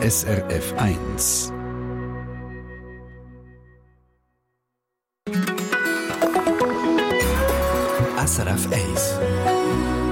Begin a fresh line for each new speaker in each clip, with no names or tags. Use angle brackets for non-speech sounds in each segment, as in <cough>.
SRF 1. SRF 1.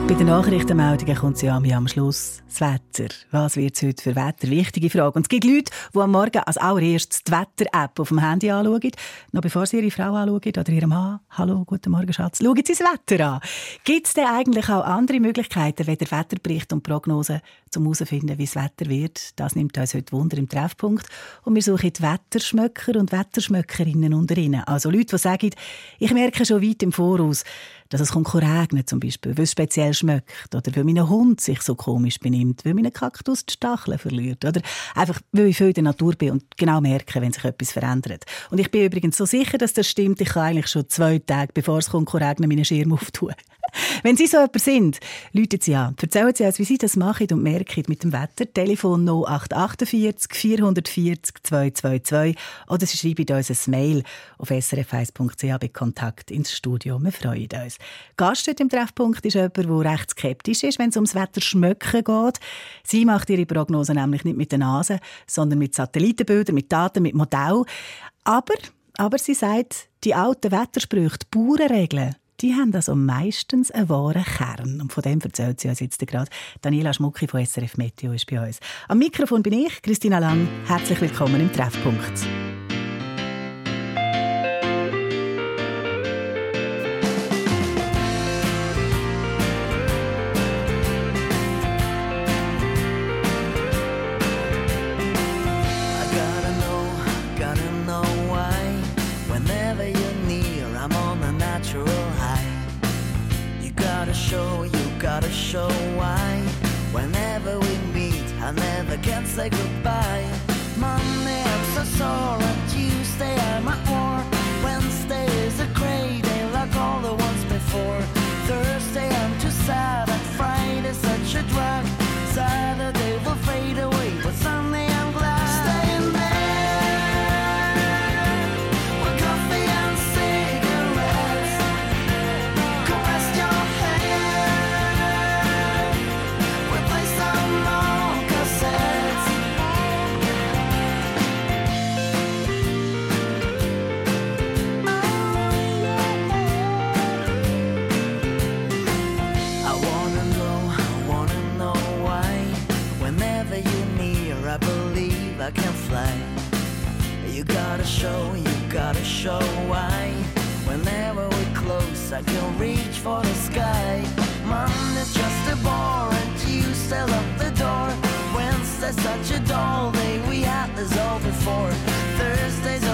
Bei den Nachrichtenmeldungen kommt sie am Schluss. Das Wetter. Was wird es heute für Wetter? Wichtige Frage. Und es gibt Leute, die am Morgen als allererstes die Wetter-App auf dem Handy anschauen. Noch bevor sie ihre Frau anschauen oder ihrem Mann. Hallo, guten Morgen, Schatz. Schauen Sie das Wetter an. Gibt es denn eigentlich auch andere Möglichkeiten, wie der Wetterbericht und Prognosen, um herauszufinden, wie das Wetter wird? Das nimmt uns heute Wunder im Treffpunkt. Und wir suchen die Wetterschmöcker und Wetterschmöckerinnen unter ihnen. Also Leute, die sagen, ich merke schon weit im Voraus, dass es kommt regnen zum Beispiel, weil es speziell schmeckt oder weil mein Hund sich so komisch benimmt, weil mein Kaktus die Stacheln verliert oder einfach, weil ich viel in der Natur bin und genau merke, wenn sich etwas verändert. Und ich bin übrigens so sicher, dass das stimmt, ich kann eigentlich schon zwei Tage, bevor es kommt, regnen, meinen Schirm auftun. Wenn Sie so jemand sind, rufen Sie an. Erzählen Sie uns, wie Sie das machen und merken mit dem Wetter. Telefon 0848 440 222 oder Sie schreiben uns ein Mail auf srf1.ch bei Kontakt ins Studio. Wir freuen uns. Gast heute im Treffpunkt ist jemand, der recht skeptisch ist, wenn es ums Wetter schmöcken geht. Sie macht ihre Prognose nämlich nicht mit der Nase, sondern mit Satellitenbildern, mit Daten, mit Modell. Aber, aber sie sagt, die alten Wettersprüche, die Bauernregeln, die haben also meistens einen wahren Kern. Und von dem erzählt sie uns jetzt gerade. Daniela Schmucki von SRF Meteo ist bei uns. Am Mikrofon bin ich, Christina Lang. Herzlich willkommen im Treffpunkt.
Say goodbye. Monday I'm so sore, and Tuesday I'm at war. Wednesday is a great day like all the ones before. Thursday I'm too sad, and Friday's such a drag. Show, you gotta show why. Whenever we're close, I can reach for the sky. Monday's just a bore, and Tuesday lock the door. Wednesday's such a dull day, we had this all before. Thursday's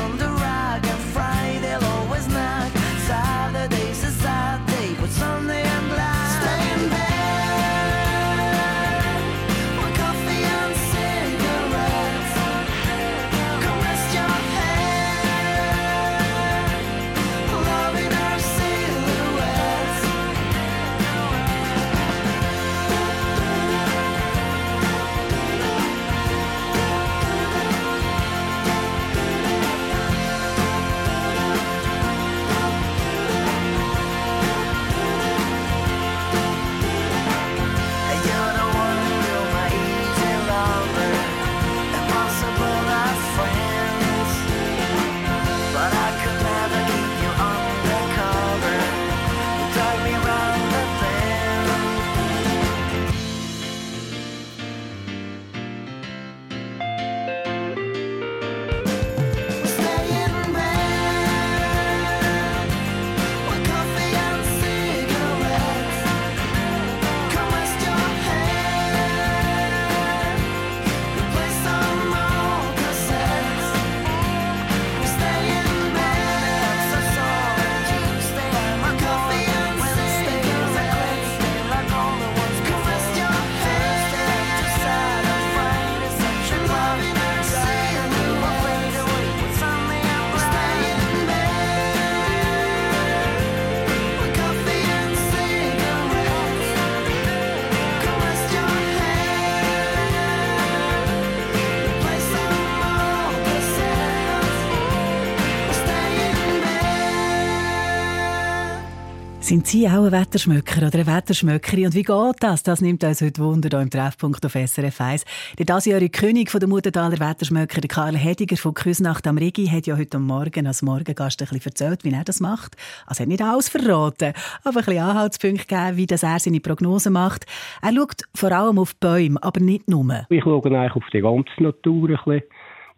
Sind Sie auch ein Wetterschmöcker oder eine Wetterschmöckerin? Und wie geht das? Das nimmt uns heute Wunder hier im Treffpunkt auf SRF 1. Der diesjährige König von der Muttertaler Wetterschmöcker, Karl Hediger von Küsnacht am Rigi, hat ja heute Morgen als Morgengast ein bisschen erzählt, wie er das macht. Also er hat nicht alles verraten, aber ein bisschen Anhaltspunkte gegeben, wie das er seine Prognosen macht. Er schaut vor allem auf Bäume, aber nicht nur.
Ich schaue eigentlich auf die ganze Natur ein bisschen.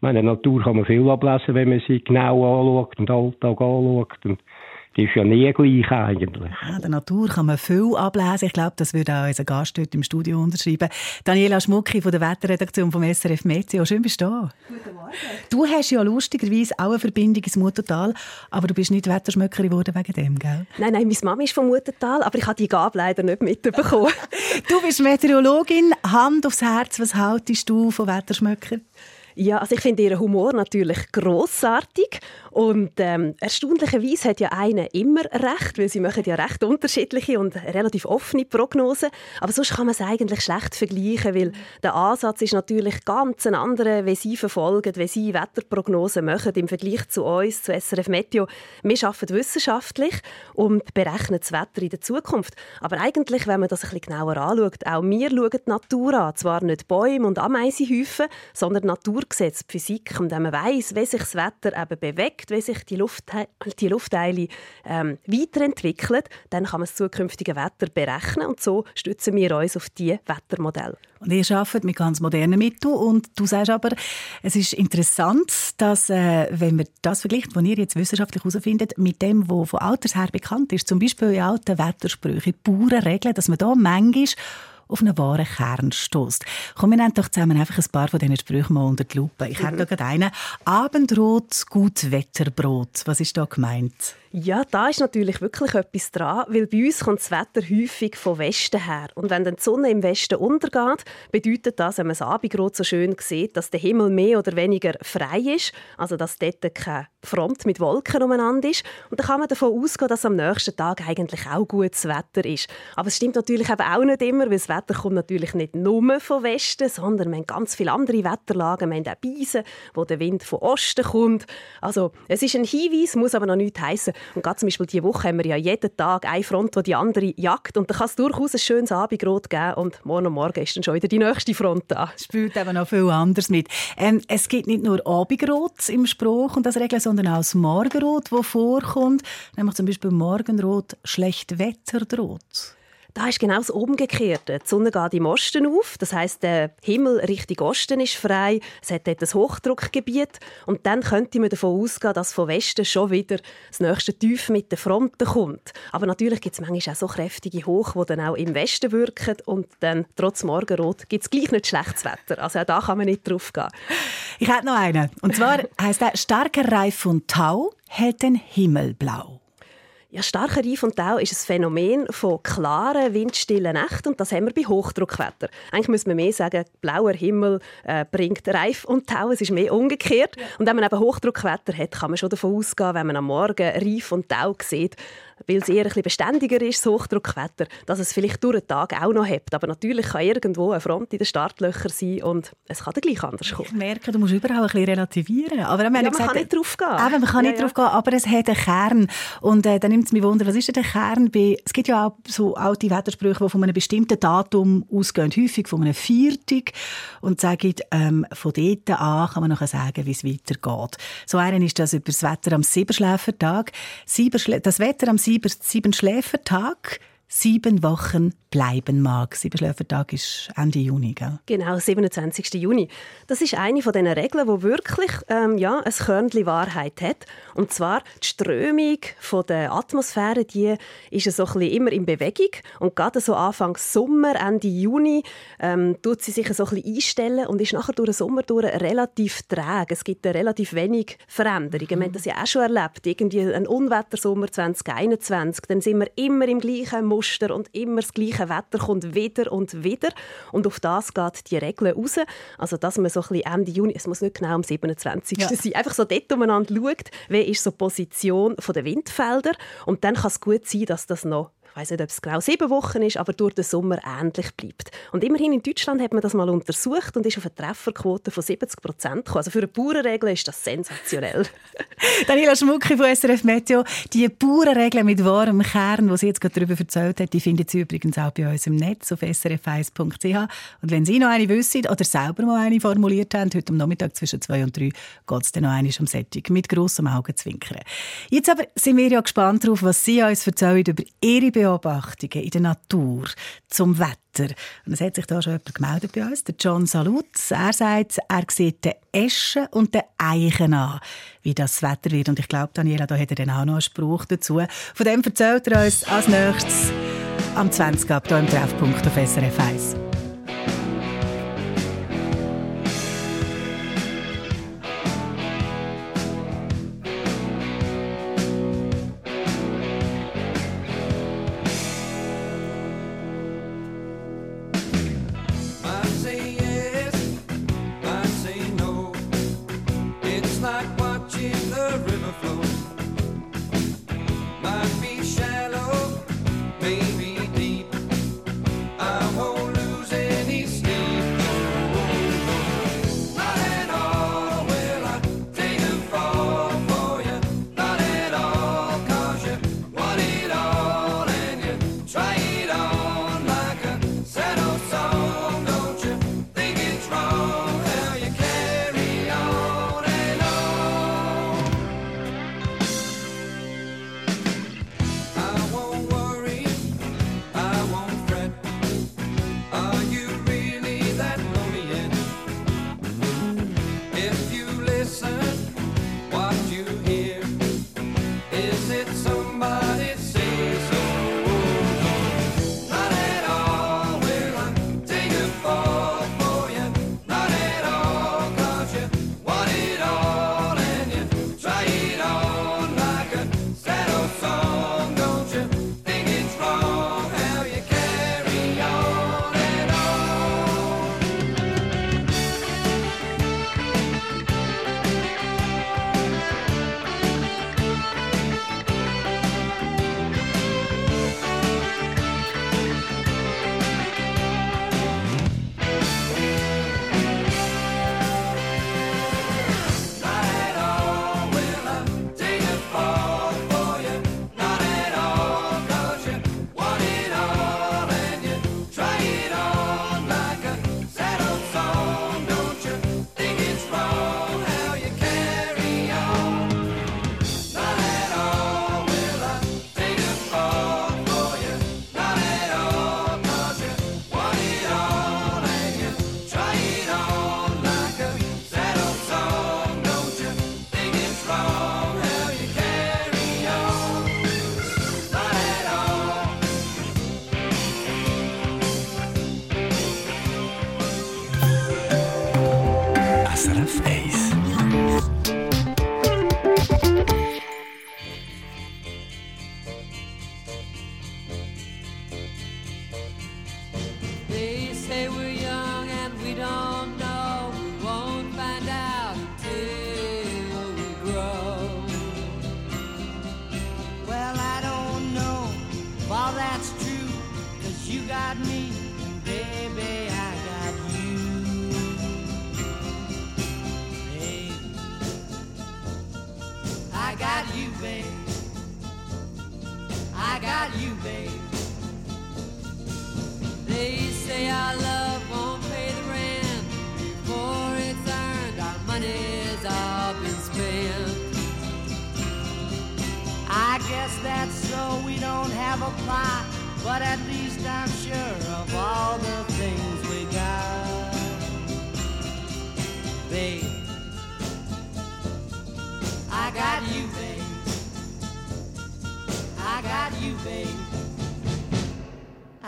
Meine Natur kann man viel ablesen, wenn man sie genau anschaut und Alltag anschaut. Die ist ja nie gleich eigentlich.
Ja, der Natur kann man viel ablesen. Ich glaube, das würde auch unser Gast heute im Studio unterschreiben. Daniela Schmucki von der Wetterredaktion vom SRF Meteo. Schön bist du da. Guten Morgen. Du hast ja lustigerweise auch eine Verbindung ins Muttertal, aber du bist nicht Wetterschmöckerin geworden wegen dem, gell?
Nein, nein, meine Mama ist vom Muttertal, aber ich habe die Gabe leider nicht mitbekommen. <laughs>
du bist Meteorologin. Hand aufs Herz, was haltest du von Wetterschmöckern?
Ja, also ich finde ihren Humor natürlich großartig und ähm, erstaunlicherweise hat ja einer immer recht, weil sie machen ja recht unterschiedliche und relativ offene Prognosen. Aber sonst kann man es eigentlich schlecht vergleichen, weil der Ansatz ist natürlich ganz ein anderer, wie sie verfolgen, wie sie Wetterprognosen machen im Vergleich zu uns, zu SRF Meteo. Wir arbeiten wissenschaftlich und berechnen das Wetter in der Zukunft. Aber eigentlich, wenn man das ein bisschen genauer anschaut, auch wir schauen die Natur an. Zwar nicht Bäume und Ameisenhäufen, sondern Naturgesetze, die Physik. Und man weiss, wie sich das Wetter eben bewegt, wie sich die, Luftteile, die Luftteile ähm, weiterentwickeln, dann kann man das zukünftige Wetter berechnen und so stützen wir uns auf diese Wettermodelle.
Und ihr arbeitet mit ganz modernen Mitteln und du sagst aber, es ist interessant, dass, äh, wenn man das vergleicht, was ihr jetzt wissenschaftlich herausfindet, mit dem, was von Alters her bekannt ist, zum Beispiel in alten Wettersprüchen, Bauernregeln, dass man da manchmal auf einen wahren Kern stößt. Komm, wir nehmen doch zusammen einfach ein paar von diesen Sprüchen mal unter die Lupe. Ich habe da gerade einen. Abendrot, gut Wetterbrot. Was ist da gemeint?
Ja, da ist natürlich wirklich etwas dran, weil bei uns kommt das Wetter häufig von Westen her. Und wenn dann die Sonne im Westen untergeht, bedeutet das, wenn man das Abendrot so schön sieht, dass der Himmel mehr oder weniger frei ist, also dass dort keine Front mit Wolken umeinander ist. Und dann kann man davon ausgehen, dass am nächsten Tag eigentlich auch gutes Wetter ist. Aber es stimmt natürlich eben auch nicht immer, weil das Wetter kommt natürlich nicht nur von Westen, sondern wir haben ganz viele andere Wetterlagen. Wir haben auch Beisen, wo der Wind von Osten kommt. Also es ist ein Hinweis, muss aber noch nicht heißen, und gerade zum Beispiel diese Woche haben wir ja jeden Tag eine Front, die die andere jagt. Und da kann es durchaus ein schönes Abendrot geben. Und morgen und morgen ist dann schon wieder die nächste Front da.
Spielt eben noch viel anderes mit. Ähm, es gibt nicht nur Abendrot im Spruch und das Regeln, sondern auch das Morgenrot, das vorkommt. Nämlich zum Beispiel Morgenrot, schlecht Wetter droht.
Da ist genau das Umgekehrte. Die Sonne geht im Osten auf, das heißt der Himmel Richtung Osten ist frei, es hat dort ein Hochdruckgebiet und dann könnte man davon ausgehen, dass von Westen schon wieder das nächste Tief mit den Fronten kommt. Aber natürlich gibt es manchmal auch so kräftige Hoch, die dann auch im Westen wirken und dann trotz Morgenrot gibt es gleich nicht schlechtes Wetter. Also auch da kann man nicht drauf gehen.
Ich hätte noch einen. Und zwar heißt der starker Reif von Tau hält den Himmel blau.
Ja, starker Reif und Tau ist ein Phänomen von klaren, windstillen Nächten und das haben wir bei Hochdruckwetter. Eigentlich müsste man mehr sagen, blauer Himmel äh, bringt Reif und Tau, es ist mehr umgekehrt. Ja. Und wenn man eben Hochdruckwetter hat, kann man schon davon ausgehen, wenn man am Morgen Reif und Tau sieht, weil es eher ein beständiger ist, das Hochdruckwetter, dass es vielleicht durch den Tag auch noch hebt. Aber natürlich kann irgendwo eine Front in den Startlöchern sein und es kann dann gleich anders kommen.
Ich merke, du musst überall ein bisschen relativieren. Aber
ja, man gesagt, kann nicht drauf gehen.
Eben, man kann ja, nicht ja. drauf gehen, aber es hat einen Kern. Und äh, dann nimmt es mich wunder, was ist denn der Kern? Bei, es gibt ja auch so alte Wettersprüche, die von einem bestimmten Datum ausgehen, häufig von einem Viertag und sagen, ähm, von dort an kann man nachher sagen, wie es weitergeht. So einen ist das über das Wetter am Siebenschläfertag. Das Wetter am sieben, sieben Schläfertag sieben Wochen bleiben mag. Siebenschläfertag ist Ende Juni, gell?
Genau, 27. Juni. Das ist eine von diesen Regeln, die wirklich ähm, ja, ein Körnchen Wahrheit hat. Und zwar die Strömung von der Atmosphäre, die ist so ein immer in Bewegung. Und gerade so Anfang Sommer, Ende Juni, ähm, tut sie sich so ein bisschen einstellen und ist nachher durch den Sommer durch relativ träge. Es gibt relativ wenig Veränderungen. Mhm. Wir haben das ja auch schon erlebt. Irgendwie ein Unwettersommer 2021, dann sind wir immer im gleichen Muster und immer das gleiche Wetter kommt wieder und wieder. Und auf das geht die Regel raus. Also, dass man so ein bisschen Ende Juni, es muss nicht genau am 27. Ja. sein, einfach so dort umeinander schaut, wie ist so die Position der Windfelder. Und dann kann es gut sein, dass das noch ich weiß nicht, ob es genau sieben Wochen ist, aber durch den Sommer ähnlich bleibt. Und immerhin in Deutschland hat man das mal untersucht und ist auf eine Trefferquote von 70 Prozent gekommen. Also für eine Bauernregel ist das sensationell. <laughs>
Daniela Schmucki von SRF Meteo. Die Bauernregel mit wahrem Kern, die sie jetzt gerade darüber erzählt hat, die findet Sie übrigens auch bei uns im Netz auf srf1.ch. Und wenn Sie noch eine wissen oder selber mal eine formuliert haben, heute am Nachmittag zwischen zwei und drei geht es dann noch einmal um Sättig mit grossem Augenzwinkern. Jetzt aber sind wir ja gespannt darauf, was Sie uns erzählen über Ihre Beobachtungen in der Natur zum Wetter. Und es hat sich da schon jemand gemeldet bei uns, der John Salutz. Er sagt, er sieht den Eschen und den Eichen an, wie das Wetter wird. Und ich glaube, Daniela, da hat er dann auch noch einen Spruch dazu. Von dem erzählt er uns als nächstes am 20. Ab hier im Treffpunkt auf SRF 1.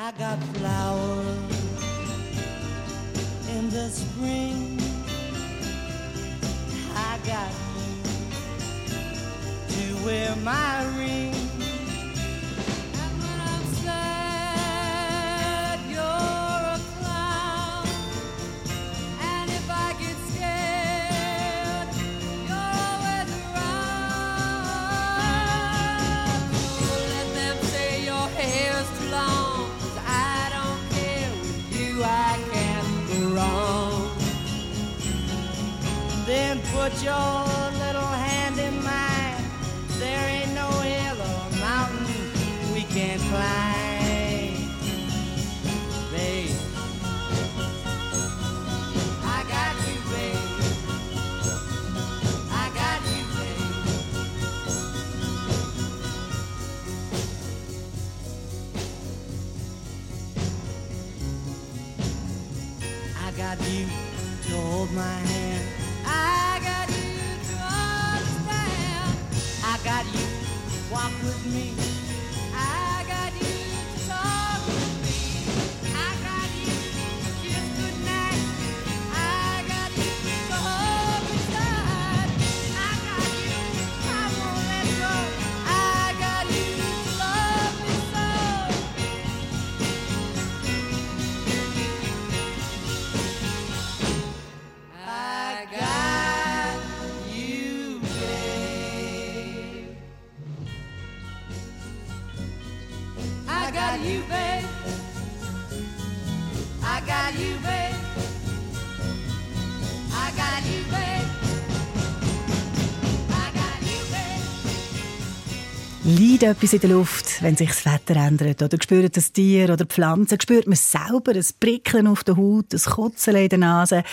I got
flowers in the spring. I got you to wear my ring.
Your little hand in mine. There ain't no hill or mountain we can't climb. Babe, I got you, babe. I got you, babe. I got you to hold my hand. Me.
Liegt etwas in der Luft, wenn sich das Wetter ändert? Oder spürt das Tier oder die Pflanze? Spürt man selber? Ein Prickeln auf der Haut, ein Kotzen in der Nase?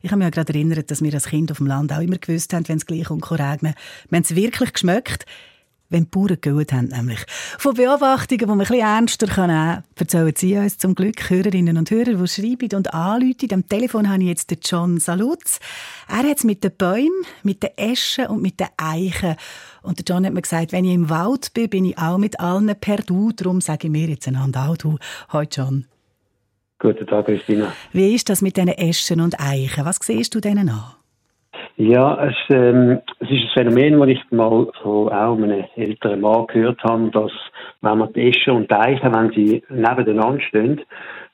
Ich habe mich ja gerade erinnert, dass wir als Kind auf dem Land auch immer gewusst haben, wenn es gleich und regnet. Wir haben es wirklich geschmeckt, wenn die Bauern geholt haben, nämlich. Von Beobachtungen, die man ein bisschen ernster nehmen kann, erzählen Sie uns zum Glück Hörerinnen und Hörer, die schreiben und anrufen. Am Telefon habe ich jetzt den John Salutz. Er hat es mit den Bäumen, mit den Eschen und mit den Eichen. Und der John hat mir gesagt, wenn ich im Wald bin, bin ich auch mit allen per Du. Darum sage ich mir jetzt einander auch Du. Hoi John.
Guten Tag, Christina.
Wie ist das mit diesen Eschen und Eichen? Was siehst du denen an?
Ja, es, ähm, es ist ein Phänomen, das ich mal von auch einem älteren Mann gehört habe, dass wenn man die Eschen und Eichen, wenn sie nebeneinander stehen,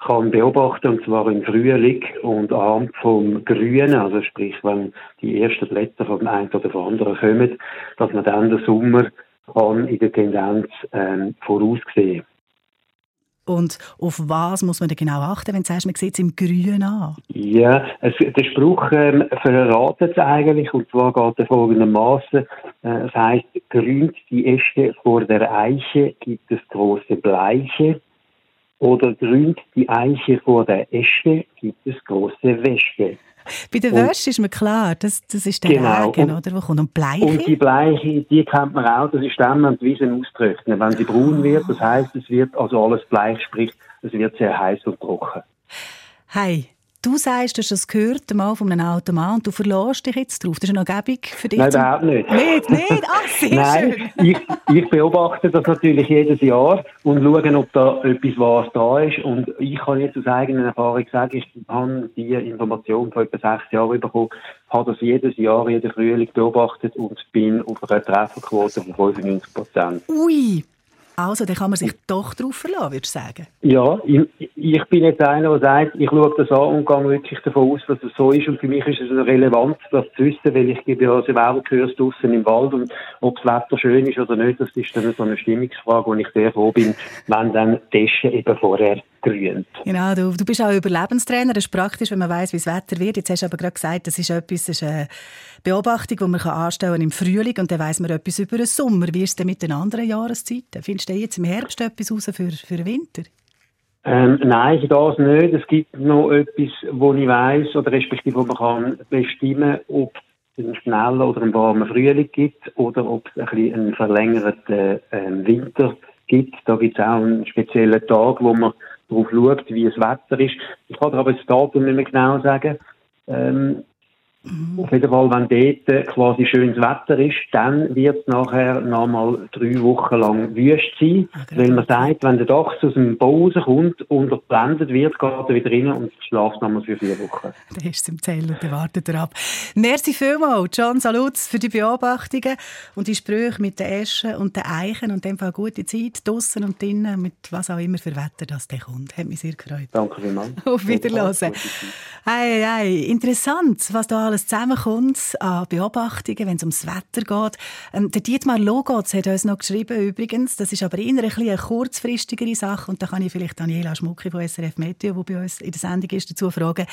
kann beobachten, und zwar im Frühling und anhand vom Grünen, also sprich, wenn die ersten Blätter vom einen oder vom anderen kommen, dass man dann den Sommer kann in der Tendenz ähm, voraussehen
Und auf was muss man denn genau achten, wenn du sagst, man sieht es im Grün an?
Ja, es, der Spruch ähm, verratet es eigentlich, und zwar geht er folgendermaßen, äh, es heißt, grünt die Äste vor der Eiche, gibt es große Bleiche, oder grünt die Eiche vor der Äste, gibt es große Wäsche.
Bei der Wäsche ist mir klar, das, das ist der
Genau.
Regen, oder? Wo kommt und Bleiche?
Und die Bleiche, die kennt man auch, das ist dann, wenn die Wiese austrocknen. Wenn sie braun wird, das heißt, es wird also alles bleich, sprich, es wird sehr heiß und trocken.
Hey, du sagst, du hast das gehört mal von einem alten Mann und du verlässt dich jetzt drauf. Das ist eine Gebung für dich.
Nein, überhaupt nicht.
Nicht, nicht? Ah, sehr
Nein,
schön.
ich, ich beobachte das natürlich jedes Jahr und schaue, ob da etwas Wahres da ist. Und ich kann jetzt aus eigener Erfahrung sagen, ich habe die Information vor etwa sechs Jahren bekommen, habe das jedes Jahr, jeden Frühling beobachtet und bin auf einer Trefferquote von 95 Prozent.
Ui. Also, dann kann man sich doch drauf verlassen, würdest du sagen?
Ja, ich, ich bin jetzt einer, der sagt, ich schaue das an und gehe wirklich davon aus, dass es so ist. Und für mich ist es relevant, das zu wissen, weil ich gebe ja selber Kurs draussen im Wald und ob das Wetter schön ist oder nicht, das ist dann so eine Stimmungsfrage, wo ich sehr froh bin, wenn dann die eben vorher grünt.
Genau, du, du bist auch Überlebenstrainer. Das ist praktisch, wenn man weiß, wie das Wetter wird. Jetzt hast du aber gerade gesagt, das ist etwas, das ist eine Beobachtung, die man kann anstellen im Frühling und dann weiss man etwas über den Sommer. Wie ist es denn mit den anderen Jahreszeiten? Findest du jetzt im Herbst etwas raus für, für den Winter?
Ähm, nein, das nicht. Es gibt noch etwas, wo ich weiss, oder respektive, wo man kann bestimmen, ob es einen schnellen oder einen warmen Frühling gibt oder ob es ein bisschen einen verlängerten ähm, Winter gibt. Da gibt es auch einen speziellen Tag, wo man darauf schaut, wie das Wetter ist. Ich kann dir aber das Datum nicht mehr genau sagen. Ähm, Auf jeden Fall, wenn dort äh, quasi schönes Wetter ist, dann wird es nachher nochmal drei Wochen lang wüst sein.
Ah,
weil man sagt, wenn der Dachs aus dem Bau rauskommt und er geblendet wird, geht er wieder rein und schläft nochmal für vier Wochen. <laughs>
Da ist es im Zell und dann wartet er ab. Merci vielmals, John Salutz, für die Beobachtungen und die Sprüche mit den Eschen und den Eichen und dem Fall gute Zeit, draussen und drinnen, mit was auch immer für Wetter das dann kommt. Hat mich sehr gefreut.
Danke vielmals.
Auf Wiederhören. Hey, hey, interessant, was da
alles zusammenkommt an Beobachtungen, wenn es ums Wetter geht. Ähm, der Dietmar Logotz hat uns noch geschrieben, übrigens, das ist aber eher ein eine kurzfristigere Sache und da kann ich vielleicht Daniela Schmucki von SRF Meteo, die bei uns in der Sendung ist, dazu fragen.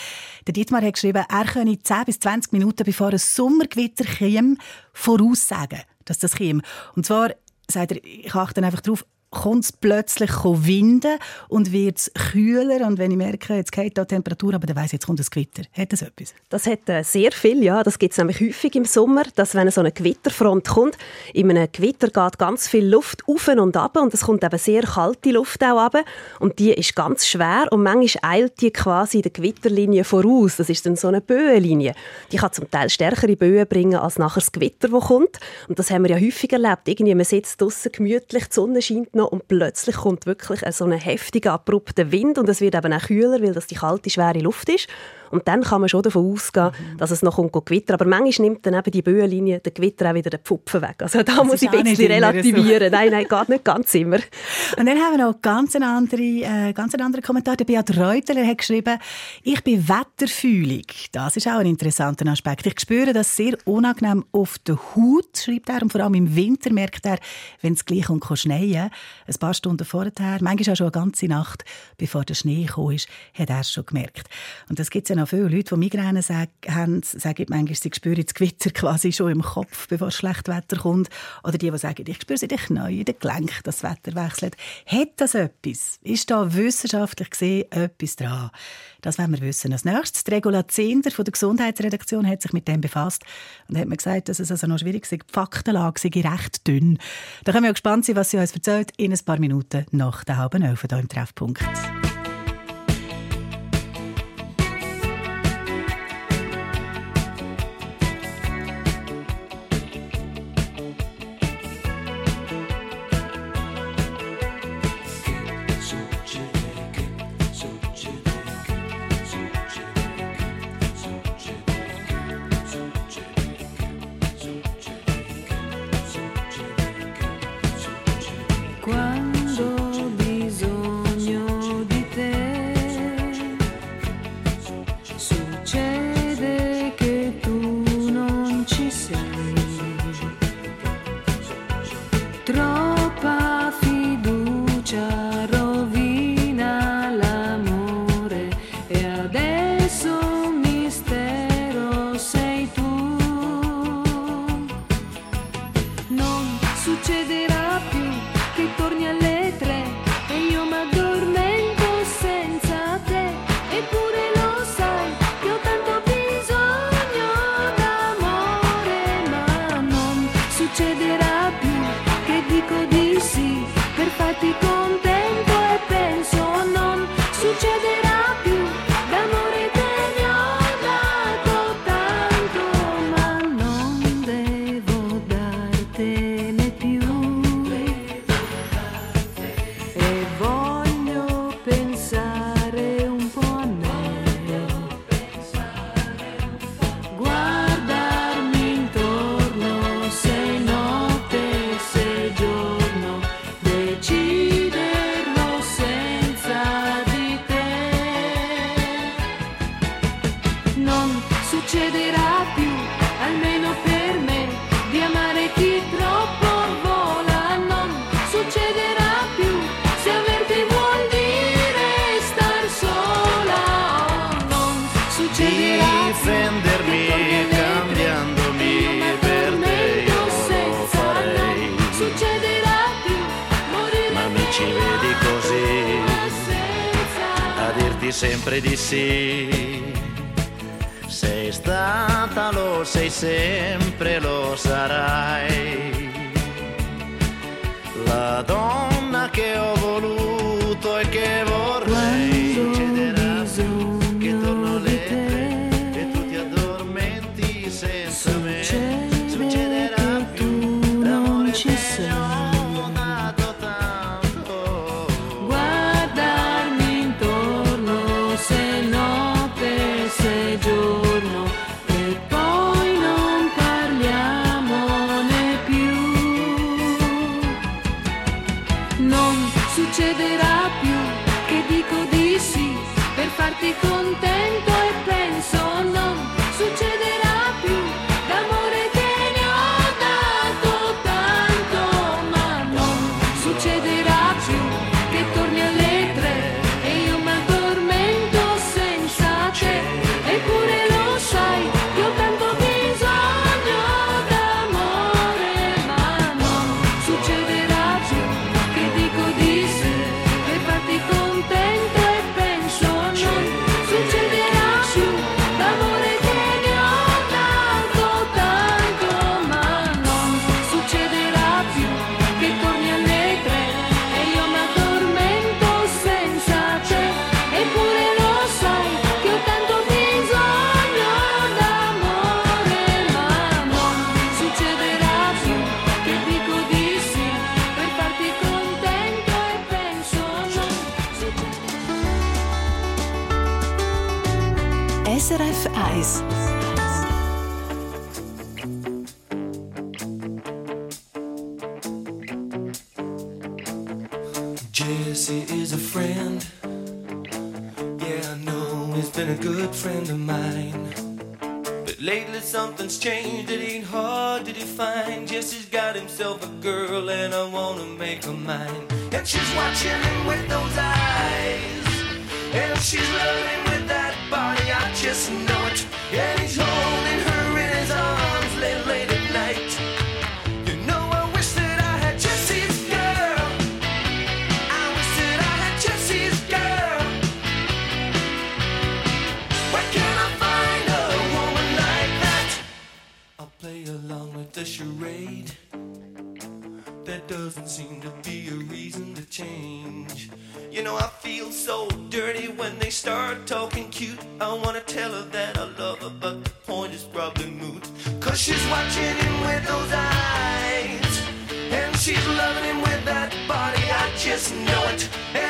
Der Dietmar hat geschrieben, er könne 10 bis 20 Minuten bevor ein Sommergewitter käme, voraussagen, dass das käme. Und zwar sagt er, ich achte einfach darauf, kommt es plötzlich winden und wird es kühler. Und wenn ich merke, jetzt geht die Temperatur, aber dann weiss ich, jetzt kommt ein Gewitter. Hat das etwas?
Das hat äh, sehr viel, ja. Das gibt es nämlich häufig im Sommer, dass wenn so eine Gewitterfront kommt, in einem Gewitter geht ganz viel Luft auf und ab und es kommt eben sehr kalte Luft auch ab. Und die ist ganz schwer und manchmal eilt die quasi der Gewitterlinie voraus. Das ist dann so eine Böenlinie. Die kann zum Teil stärkere Böen bringen als nachher das Gewitter, das kommt. Und das haben wir ja häufig erlebt. Irgendwie, man sitzt draußen gemütlich, die Sonne scheint noch und plötzlich kommt wirklich so ein heftiger, abrupter Wind und es wird eben auch kühler, weil das die kalte, schwere Luft ist. Und dann kann man schon davon ausgehen, mhm. dass es noch kommt Gewitter. Aber manchmal nimmt dann eben die Böenlinie den Gewitter auch wieder den Pfupfen weg. Also da das muss ich ein bisschen relativieren. So. Nein, nein, geht nicht ganz immer. <laughs>
Und dann haben wir noch ganz einen anderen, äh, ganz einen anderen Kommentar. Der Beat Reuteler hat geschrieben, ich bin wetterfühlig. Das ist auch ein interessanter Aspekt. Ich spüre das sehr unangenehm auf der Haut, schreibt er. Und vor allem im Winter merkt er, wenn es gleich um schneien ein paar Stunden vorher, manchmal auch schon eine ganze Nacht, bevor der Schnee gekommen ist, hat er es schon gemerkt. Und das gibt es noch noch viele Leute, die Migräne haben, sagen manchmal, sie spüren das Gewitter <laughs> quasi schon im Kopf, bevor das schlechte Wetter kommt. Oder die, die sagen, ich spüre es in den Knien, in den Gelenken, das Wetter wechselt. Hat das etwas? Ist da wissenschaftlich gesehen etwas dran? Das wollen wir wissen. Als nächstes, die Regula Zehnder von der Gesundheitsredaktion hat sich mit dem befasst und hat mir gesagt, dass es also noch schwierig ist. Die Faktenlage sei recht dünn. Da können wir gespannt sein, was sie uns erzählt, in ein paar Minuten nach der halben Elf hier im Treffpunkt.
Just know it.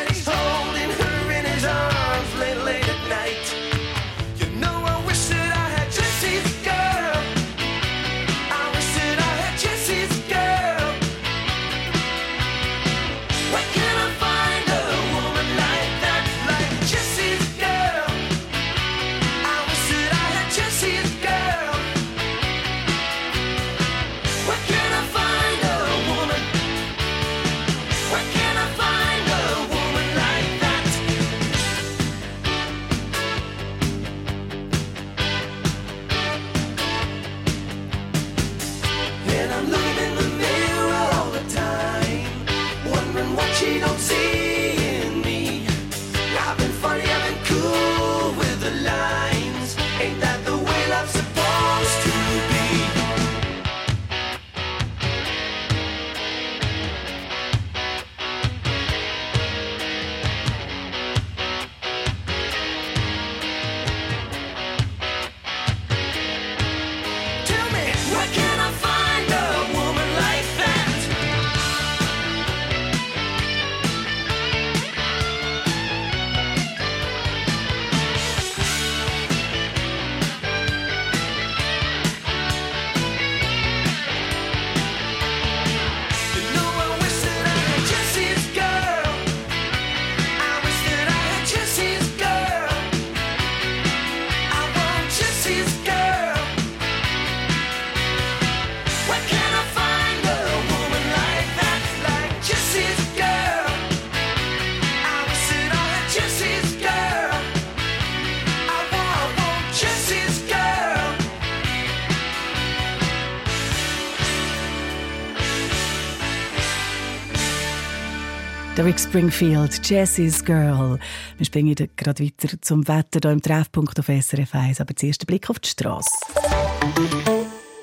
Rick Springfield, Jessie's Girl. Wir springen gerade weiter zum Wetter hier im Treffpunkt auf SRF 1, aber zuerst der Blick auf die Straße.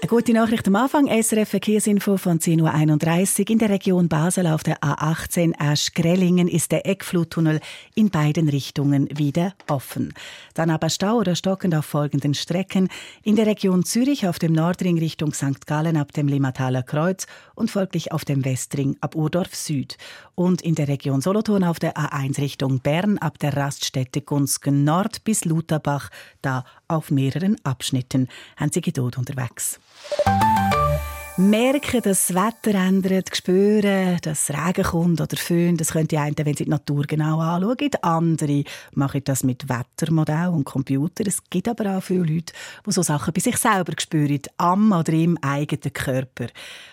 Eine gute Nachricht am Anfang. SRF Verkehrsinfo von 10.31 Uhr. In der Region Basel auf der A18 Asch-Grellingen ist der Eckfluttunnel in beiden Richtungen wieder offen. Dann aber Stau oder stockend auf folgenden Strecken. In der Region Zürich auf dem Nordring Richtung St. Gallen ab dem Limmataler Kreuz und folglich auf dem Westring ab Urdorf Süd. Und in der Region Solothurn auf der A1 Richtung Bern ab der Raststätte Gunzgen Nord bis Lutherbach, da auf mehreren Abschnitten. Haben Sie Geduld unterwegs. Merken, dass das Wetter ändert, spüren, dass Regen kommt oder Föhn, das könnte einen, wenn sie die Natur genau anschauen. Andere machen das mit Wettermodell und Computer. Es gibt aber auch viele Leute, die so Sachen bei sich selber spüren, am oder im eigenen Körper.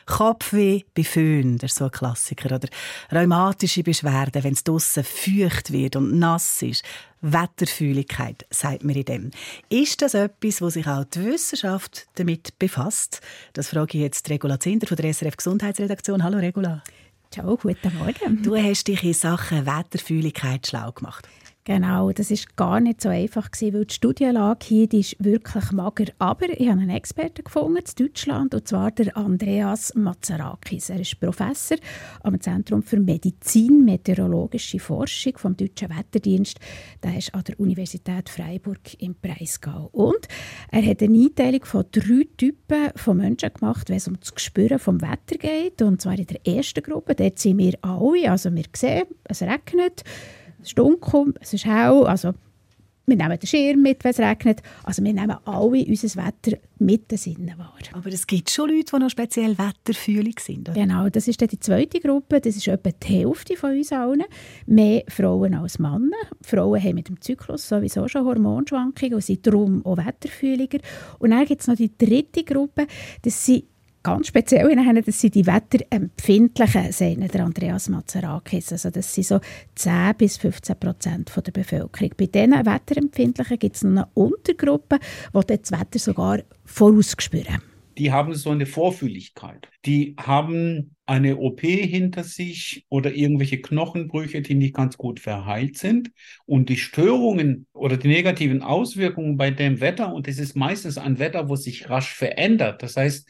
Kopfweh bei Föhn, das ist so ein Klassiker. Oder rheumatische Beschwerden, wenn es draussen feucht wird und nass ist. Wetterfühligkeit, sagt man in dem. Ist das etwas, wo sich auch die Wissenschaft damit befasst? Das frage ich jetzt Regula Zinder von der SRF Gesundheitsredaktion. Hallo Regula.
Ciao, guten Morgen.
Du hast dich in Sachen Wetterfühligkeit schlau gemacht.
Genau, das ist gar nicht so einfach gewesen, weil die Studienlage hier die ist wirklich mager. Aber ich habe einen Experten gefunden in Deutschland, und zwar der Andreas Mazarakis. Er ist Professor am Zentrum für Medizin, meteorologische Forschung vom Deutschen Wetterdienst. Der ist an der Universität Freiburg im Breisgau. Und er hat eine Einteilung von drei Typen von Menschen gemacht, wenn es um das Gespüren vom Wetter geht. Und zwar in der ersten Gruppe, dort sind wir alle, also wir sehen, es regnet, es ist dunkel, es ist hell, also wir nehmen den Schirm mit, wenn es regnet. Also wir nehmen alle unser Wetter mit den Sinnen wahr.
Aber es gibt schon Leute, die noch speziell wetterfühlig sind. Oder?
Genau, das ist dann die zweite Gruppe. Das ist etwa die Hälfte von uns allen. Mehr Frauen als Männer. Frauen haben mit dem Zyklus sowieso schon Hormonschwankungen und sind darum auch wetterfühliger. Und dann gibt es noch die dritte Gruppe. Das sind ganz speziell nennen, das sind die Wetterempfindlichen, sagt der Andreas Mazarakis. Also das sind so 10 bis 15 Prozent der Bevölkerung. Bei diesen Wetterempfindlichen gibt es noch eine Untergruppe, die das Wetter sogar vorausspüren.
Die haben so eine Vorfühligkeit. Die haben eine OP hinter sich oder irgendwelche Knochenbrüche, die nicht ganz gut verheilt sind. Und die Störungen oder die negativen Auswirkungen bei dem Wetter, und es ist meistens ein Wetter, wo sich rasch verändert. Das heißt,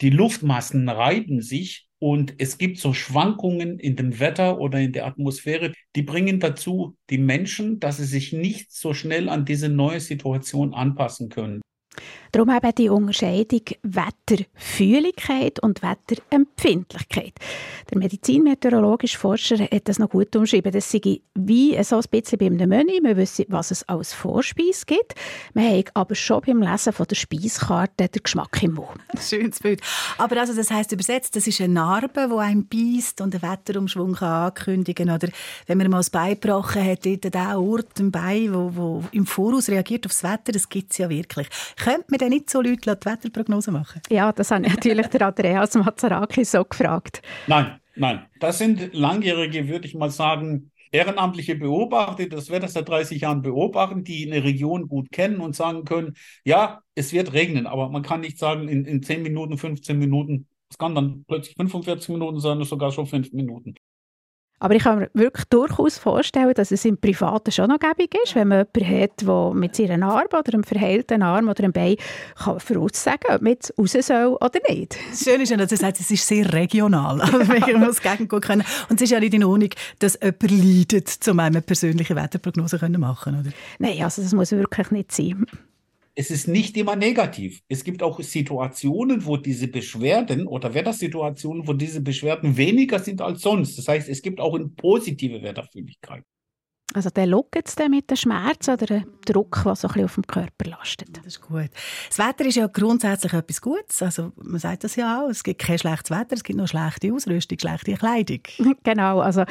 die Luftmassen reiben sich und es gibt so Schwankungen in dem Wetter oder in der Atmosphäre, die bringen dazu die Menschen, dass sie sich nicht so schnell an diese neue Situation anpassen können.
Darum eben die Unterscheidung Wetterfühligkeit und Wetterempfindlichkeit. Der medizinmeteorologische Forscher hat das noch gut umschrieben. Das sei wie so ein bisschen beim Menü. Man wisse, was es als Vorspeise gibt. Man hat aber schon beim Lesen von der Speiskarte den Geschmack im Mund. <laughs>
Schönes Bild. Aber also das heißt übersetzt, das ist eine Narbe, die einem beißt und einen Wetterumschwung kann ankündigen Oder wenn man mal das Bein gebrochen hat, dort der Ort im Bein, wo, wo im Voraus reagiert aufs Wetter, das gibt es ja wirklich. Könnte man denn nicht so Leute die Wetterprognose machen?
Ja, das hat natürlich der Andreas Mazzaraki so gefragt.
Nein, nein. Das sind langjährige, würde ich mal sagen, ehrenamtliche Beobachter, das Wetter seit 30 Jahren beobachten, die eine Region gut kennen und sagen können, ja, es wird regnen, aber man kann nicht sagen, in, in 10 Minuten, 15 Minuten, es kann dann plötzlich 45 Minuten sein, sogar schon 5 Minuten.
Aber ich kann mir wirklich durchaus vorstellen, dass es im Privaten schon noch gäbig ist, wenn man jemanden hat, der mit seiner Arm oder einem verheilten Arm oder einem Bein kann voraussagen kann, ob man jetzt raus soll oder nicht.
Das Schöne ist ja, dass er sagt, es ist sehr regional. <laughs> Also man muss gegen können. Und es ist ja nicht in Ordnung, dass jemand leidet, um eine persönliche Wetterprognose machen, oder?
Nein, also das muss wirklich nicht sein
es ist nicht immer negativ. Es gibt auch Situationen, wo diese Beschwerden oder Wettersituationen, wo diese Beschwerden weniger sind als sonst. Das heißt, es gibt auch eine positive Wetterfühligkeit.
Also der lockt es mit dem Schmerz oder dem Druck, der so ein bisschen auf dem Körper lastet.
Das ist gut. Das Wetter ist ja grundsätzlich etwas Gutes. Also man sagt das ja auch. Es gibt kein schlechtes Wetter, es gibt nur schlechte Ausrüstung, schlechte Kleidung. <laughs>
genau. Also,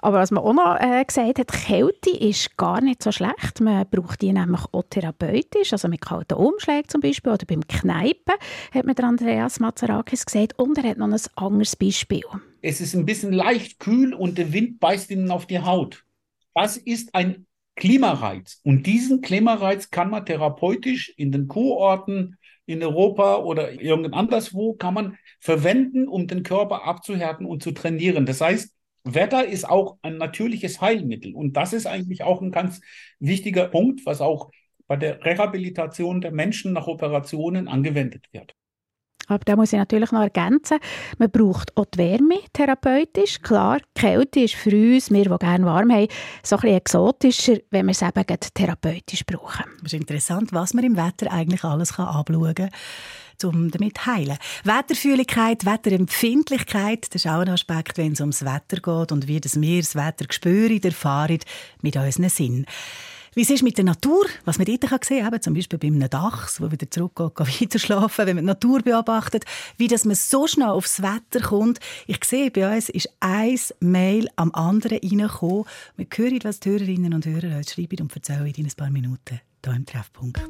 aber was man auch noch äh, gesagt hat, Kälte ist gar nicht so schlecht. Man braucht die nämlich auch therapeutisch, also mit kalten Umschlägen zum Beispiel oder beim Kneipen, hat mir Andreas Mazarakis gesagt. Und er hat noch ein anderes Beispiel.
Es ist ein bisschen leicht kühl und der Wind beißt ihnen auf die Haut. Das ist ein Klimareiz. Und diesen Klimareiz kann man therapeutisch in den Kurorten in Europa oder irgend anderswo kann man verwenden, um den Körper abzuhärten und zu trainieren. Das heißt, Wetter ist auch ein natürliches Heilmittel. Und das ist eigentlich auch ein ganz wichtiger Punkt, was auch bei der Rehabilitation der Menschen nach Operationen angewendet wird.
Aber da muss ich natürlich noch ergänzen, man braucht auch die Wärme therapeutisch. Klar, Kälte ist für uns, wir, die gerne warm haben, so ein bisschen exotischer, wenn wir es eben therapeutisch brauchen.
Das ist interessant, was man im Wetter eigentlich alles kann anschauen kann um damit zu heilen. Wetterfühligkeit, Wetterempfindlichkeit, das ist auch ein Aspekt, wenn es ums Wetter geht und wie das wir das Wetter spüren, erfahren mit unseren Sinn. Wie es ist mit der Natur, was man dort sehen kann, zum Beispiel bei einem Dachs, der wieder zurückgeht, geht weiter schlafen, wenn man die Natur beobachtet, wie dass man so schnell aufs Wetter kommt. Ich sehe, bei uns ist ein Mail am anderen reingekommen. Wir hören, was die Hörerinnen und Hörer heute schreiben und erzählen in ein paar Minuten hier im Treffpunkt.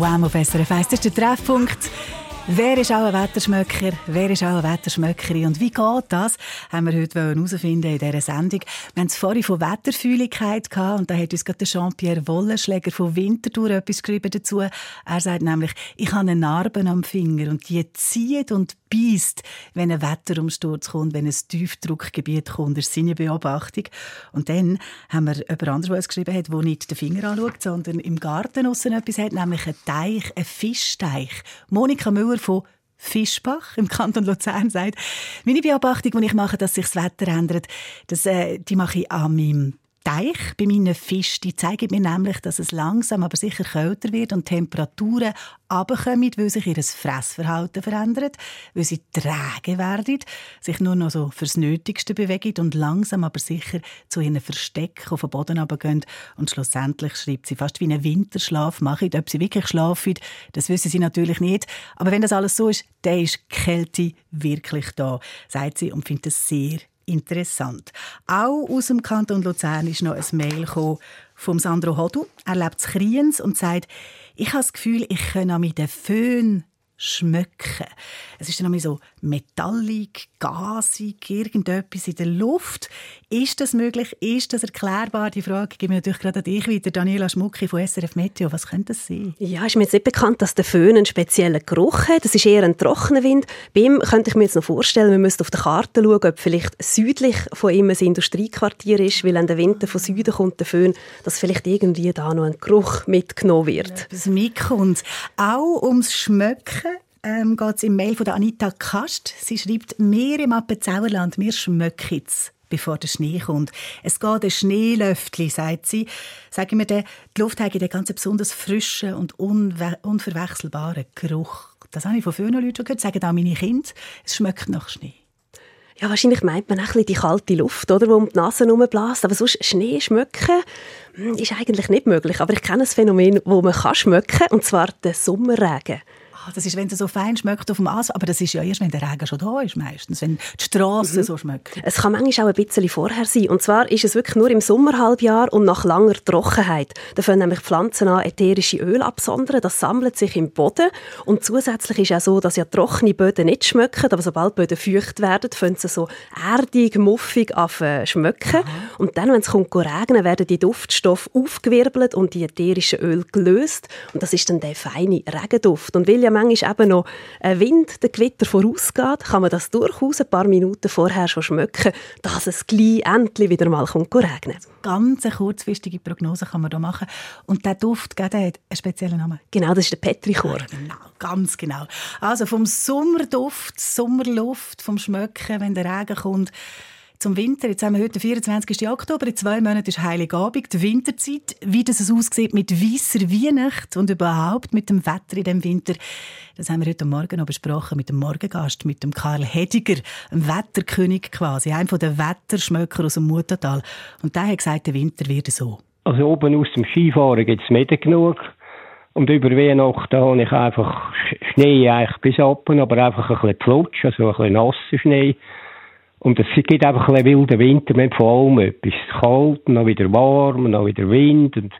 WAM auf SRF 1. Das ist der Treffpunkt. Wer ist auch ein Wetterschmöcker? Wer ist auch eine Wetterschmöckerin? Und wie geht das? Haben wir heute herausfinden in dieser Sendung. Wir haben es vorhin von Wetterfühligkeit gehabt und da hat uns gerade Jean-Pierre Wollenschläger von Winterthur etwas geschrieben dazu. Er sagt nämlich, ich habe eine Narbe am Finger und die zieht und beißt, wenn ein Wetterumsturz kommt, wenn ein Tiefdruckgebiet kommt. Das ist seine Beobachtung. Und dann haben wir jemand anderes, der es geschrieben hat, der nicht den Finger anschaut, sondern im Garten aussen etwas hat, nämlich einen Teich, einen Fischteich. Monika Müller von Fischbach im Kanton Luzern sagt, meine Beobachtung, die ich mache, dass sich das Wetter ändert, das, äh, die mache ich an meinem Teich bei meinen Fischen, die zeigen mir nämlich, dass es langsam aber sicher kälter wird und Temperaturen runterkommen, weil sich ihr Fressverhalten verändert, weil sie träge werden, sich nur noch so fürs Nötigste bewegen und langsam aber sicher zu ihren Verstecken auf den Boden runtergehen. Und schlussendlich schreibt sie fast wie einen Winterschlaf machen. Ob sie wirklich schlafen, das wissen sie natürlich nicht. Aber wenn das alles so ist, dann ist Kälte wirklich da, sagt sie und findet es sehr interessant. Auch aus dem Kanton Luzern ist noch ein Mail vom Sandro Hodu. Er lebt in Kriens und sagt, ich habe das Gefühl, ich kann mit den Föhn schmecken. Es ist dann so metallig, gasig, irgendetwas in der Luft. Ist das möglich? Ist das erklärbar? Die Frage gebe ich natürlich gerade an dich weiter. Daniela Schmucki von SRF Meteo. Was könnte das sein?
Ja, ist mir jetzt nicht bekannt, dass der Föhn einen speziellen Geruch hat. Das ist eher ein trockener Wind. Bei ihm könnte ich mir jetzt noch vorstellen, wir müssten auf der Karte schauen, ob vielleicht südlich von ihm ein Industriequartier ist, weil wenn der Wind von Süden kommt, der Föhn, dass vielleicht irgendwie da noch ein Geruch mitgenommen wird.
Etwas mitkommt. Auch ums Schmecken ähm, geht es im Mail von der Anita Kast. Sie schreibt, «Meer im Appenzauerland, wir schmecken es bevor der Schnee kommt. Es geht ein Schneelöftli, sagt sie. Sagen wir, die Luft hat einen ganz besonders frischen und unverwechselbaren Geruch. Das habe ich von vielen Leuten gehört, sagen auch meine Kinder. Es schmeckt nach Schnee.
Ja, wahrscheinlich meint man auch ein die kalte Luft, oder, die um die Nase herumbläst. Aber sonst Schnee schmecken hm, ist eigentlich nicht möglich. Aber ich kenne ein Phänomen, wo man kann schmecken und zwar den Sommerregen.
Ah, das ist, wenn es so fein schmeckt auf dem Asphalt. Aber das ist ja erst, wenn der Regen schon da ist, meistens. Wenn die Straße mhm. so schmeckt.
Es kann manchmal auch ein bisschen vorher sein. Und zwar ist es wirklich nur im Sommerhalbjahr und nach langer Trockenheit. Da fangen nämlich Pflanzen an, ätherische Öl absondern. Das sammelt sich im Boden. Und zusätzlich ist es auch so, dass ja trockene Böden nicht schmecken. Aber sobald Böden feucht werden, fangen sie so erdig, muffig an schmecken. Mhm. Und dann, wenn es kommt regnen, werden die Duftstoffe aufgewirbelt und die ätherischen Öl gelöst. Und das ist dann der feine Regenduft. Und weil ja manchmal eben noch ein Wind, der Gewitter vorausgeht, kann man das durchaus ein paar Minuten vorher schon schmecken, dass es gleich endlich wieder mal kommt regnen.
Ganz eine kurzfristige Prognose kann man da machen. Und der Duft, der hat einen speziellen Namen.
Genau, das ist der Petrichor. Ja,
genau, ganz genau. Also vom Sommerduft, Sommerluft, vom Schmecken, wenn der Regen kommt, zum Winter. Jetzt haben wir heute den 24. Oktober. In zwei Monaten ist Heiligabend, die Winterzeit. Wie das aussieht mit weißer Weihnacht und überhaupt mit dem Wetter in dem Winter, das haben wir heute Morgen noch besprochen mit dem Morgengast, mit dem Karl Hediger, einem Wetterkönig quasi, einem der Wetterschmöcker aus dem Muttertal. Und der hat gesagt, der Winter wird so.
Also oben aus dem Skifahren gibt es Meter genug. Und über Weihnachten habe ich einfach Schnee eigentlich bis oben, aber einfach ein bisschen Flutsch, also ein bisschen nasser Schnee. Und es gibt einfach ein wilder Winter, wir haben vor allem etwas kalt, dann wieder warm, dann wieder Wind. Und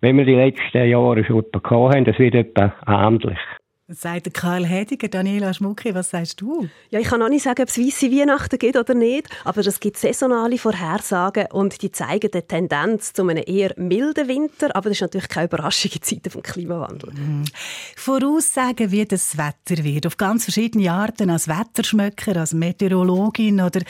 wenn wir die letzten Jahre schon etwa haben, das wird etwa ähnlich.
Sagt Karl Hediger, Daniela Schmucki, was sagst du?
Ja, ich kann auch nicht sagen, ob es weisse Weihnachten gibt oder nicht, aber es gibt saisonale Vorhersagen und die zeigen die Tendenz zu einem eher milden Winter, aber das ist natürlich keine Überraschung in Zeiten des Klimawandels. Mhm.
Voraussagen, wie das Wetter wird, auf ganz verschiedene Arten, als Wetterschmöcker, als Meteorologin oder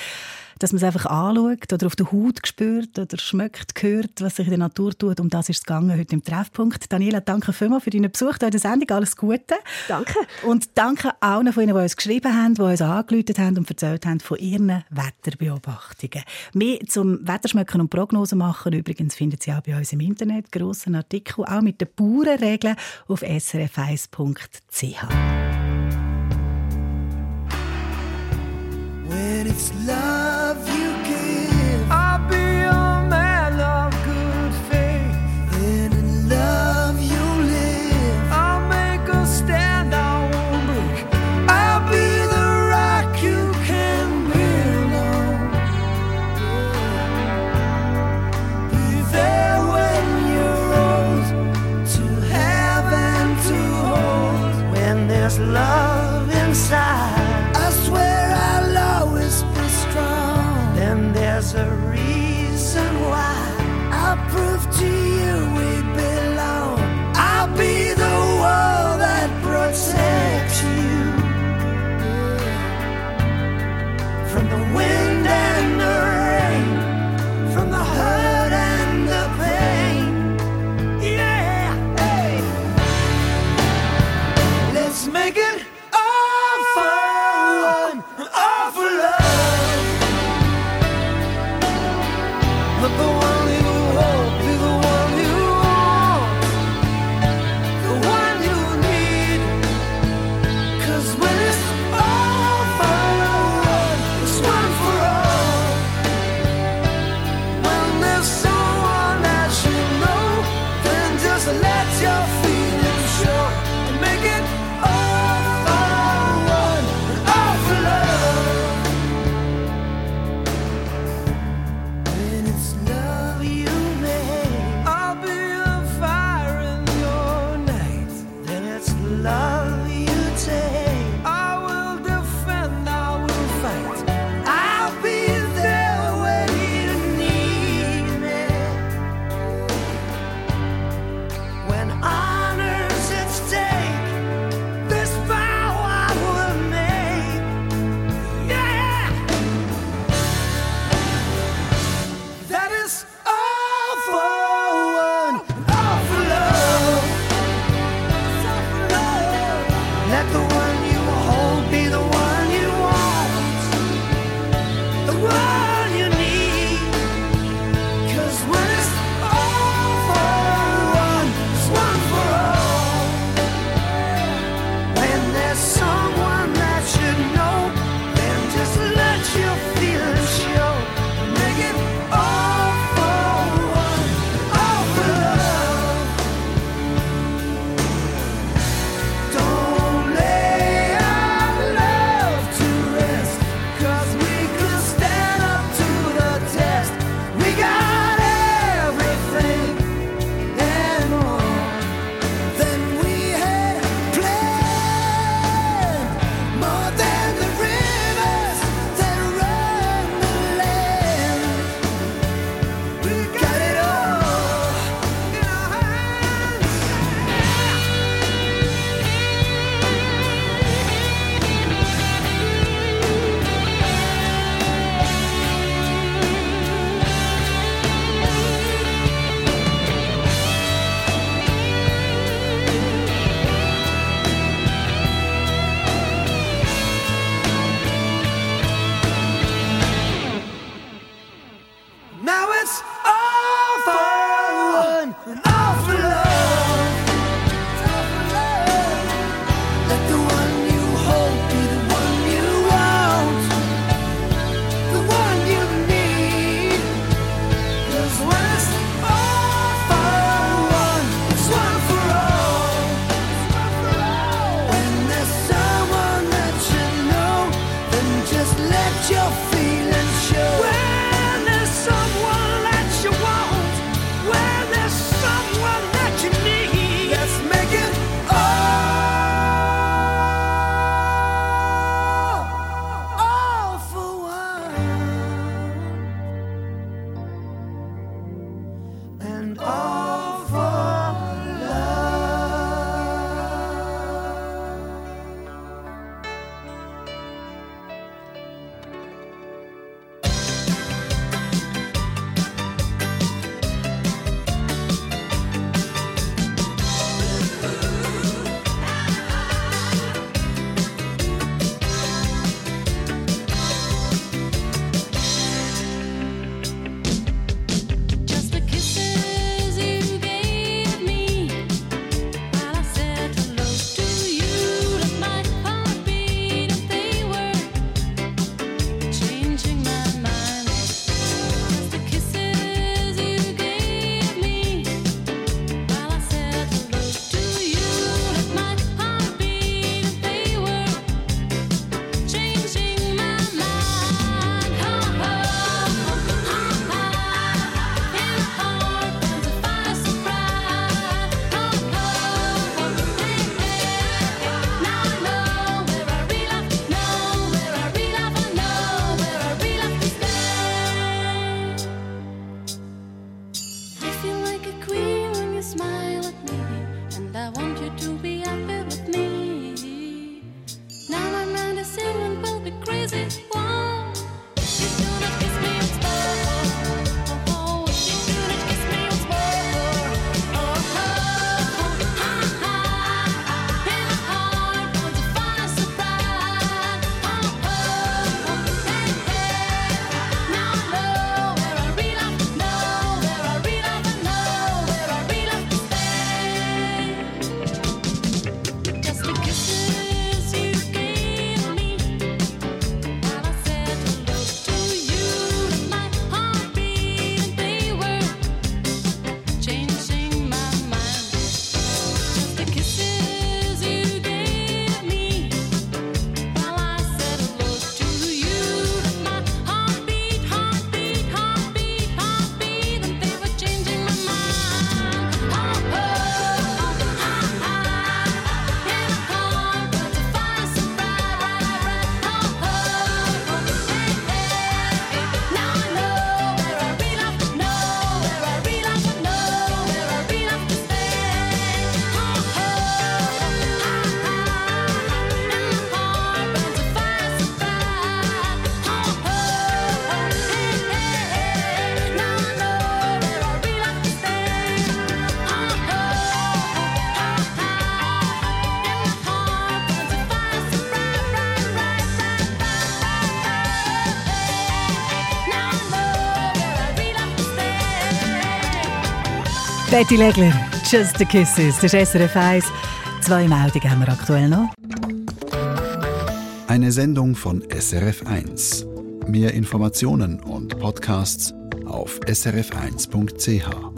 dass man es einfach anschaut oder auf der Haut spürt oder schmeckt, hört, was sich in der Natur tut. Um das ist es gegangen heute im Treffpunkt. Daniela, danke vielmals für deinen Besuch hier in der Sendung. Alles Gute.
Danke.
Und danke auch noch von Ihnen, die uns geschrieben haben, die uns angerufen haben und erzählt haben von ihren Wetterbeobachtungen. Mehr zum Wetterschmecken und Prognosen machen übrigens finden Sie auch bei uns im Internet grossen Artikel, auch mit den Bauernregeln auf srf1.ch. When it's
love
Betty Legler, Just the Kisses, das ist SRF 1. Zwei Meldungen haben wir aktuell noch.
Eine Sendung von SRF 1. Mehr Informationen und Podcasts auf srf1.ch.